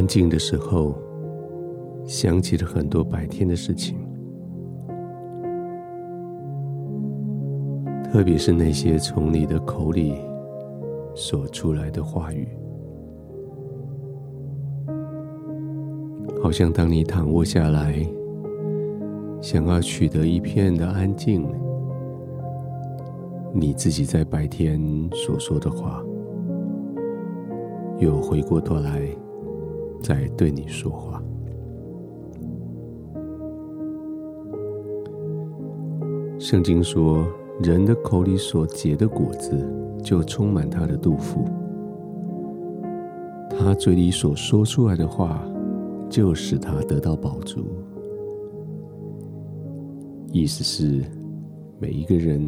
安静的时候，想起了很多白天的事情，特别是那些从你的口里说出来的话语，好像当你躺卧下来，想要取得一片的安静，你自己在白天所说的话，又回过头来在对你说话。圣经说，人的口里所结的果子，就充满他的肚腹。他嘴里所说出来的话，就使他得到饱足。意思是，每一个人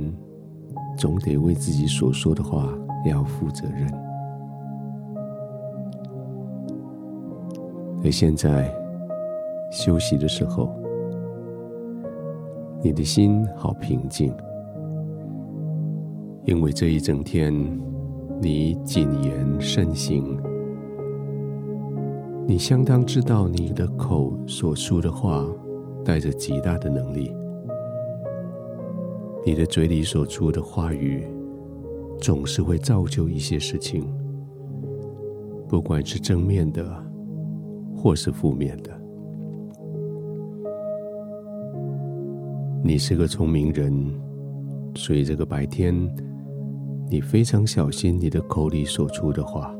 总得为自己所说的话要负责任。而现在休息的时候，你的心好平静，因为这一整天你谨言慎行，你相当知道你的口所说的话带着极大的能力。你的嘴里所出的话语，总是会造就一些事情，不管是正面的，或是负面的。你是个聪明人，所以这个白天，你非常小心你的口里所出的话，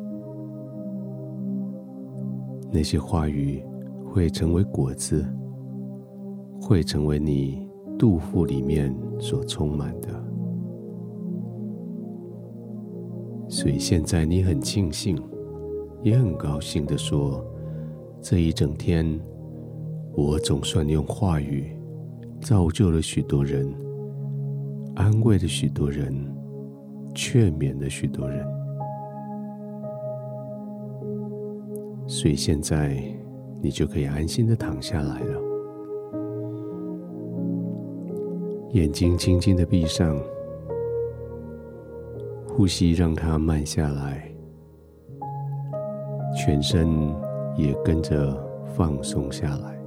那些话语会成为果子，会成为你。肚腹里面所充满的，所以现在你很庆幸，也很高兴地说：这一整天，我总算用话语造就了许多人，安慰了许多人，劝勉了许多人。所以现在你就可以安心的躺下来了。眼睛轻轻的闭上，呼吸让它慢下来，全身也跟着放松下来。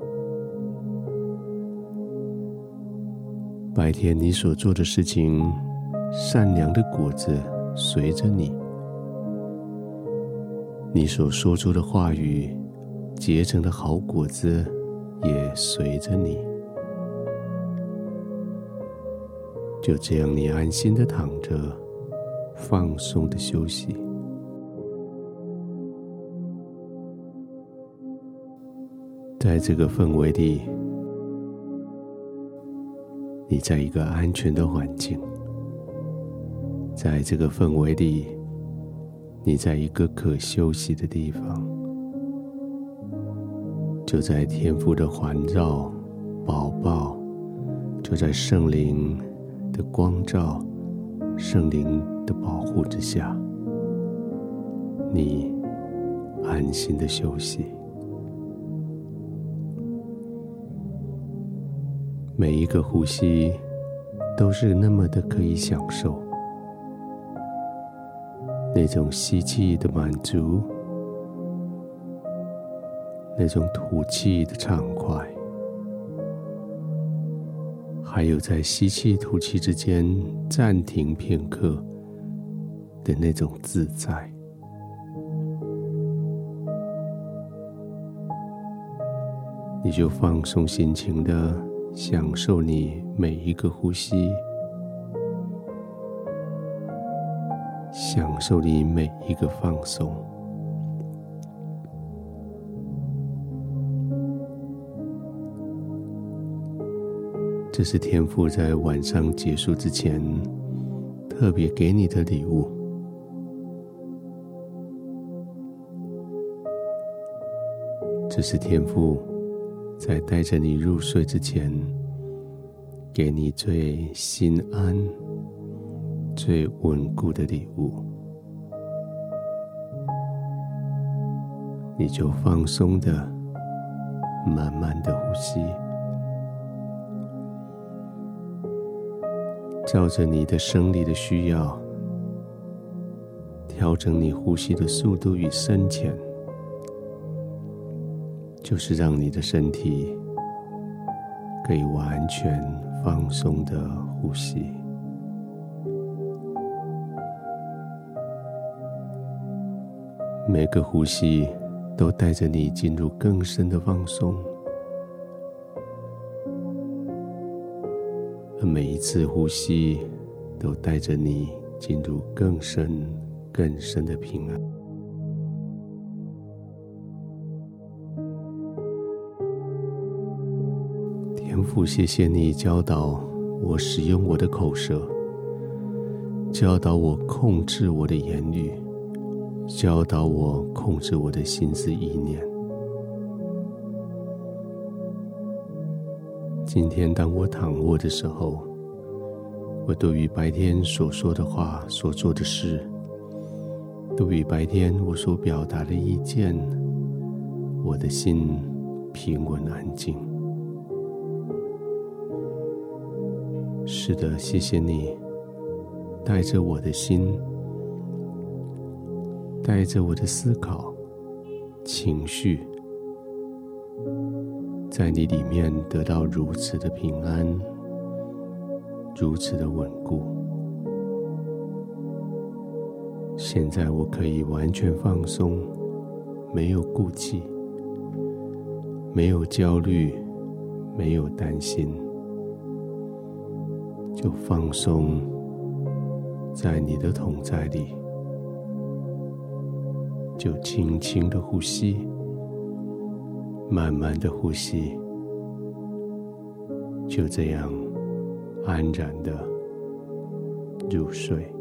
白天你所做的事情，善良的果子随着你；你所说出的话语，结成的好果子也随着你。就这样，你安心的躺着，放松的休息。在这个氛围里，你在一个安全的环境；在这个氛围里，你在一个可休息的地方。就在天父的环绕、保抱，就在圣灵的光照，圣灵的保护之下，你安心的休息。每一个呼吸都是那么的可以享受，那种吸气的满足，那种吐气的畅快。还有在吸气、吐气之间暂停片刻的那种自在，你就放松心情的享受你每一个呼吸，享受你每一个放松。这是天父在晚上结束之前特别给你的礼物。这是天赋在带着你入睡之前给你最心安、最稳固的礼物。你就放松的、慢慢的呼吸。照着你的生理的需要，调整你呼吸的速度与深浅，就是让你的身体可以完全放松的呼吸。每个呼吸都带着你进入更深的放松，而每一次呼吸都带着你进入更深、更深的平安。天父，谢谢你教导我使用我的口舌，教导我控制我的言语。教导我控制我的心思意念。今天当我躺卧的时候，我对于白天所说的话、所做的事，对于白天我所表达的意见，我的心平稳安静。是的，谢谢你带着我的心。带着我的思考、情绪，在你里面得到如此的平安，如此的稳固。现在我可以完全放松，没有顾忌，没有焦虑，没有担心，就放松在你的桶在里。就轻轻的呼吸，慢慢的呼吸，就这样安然的入睡。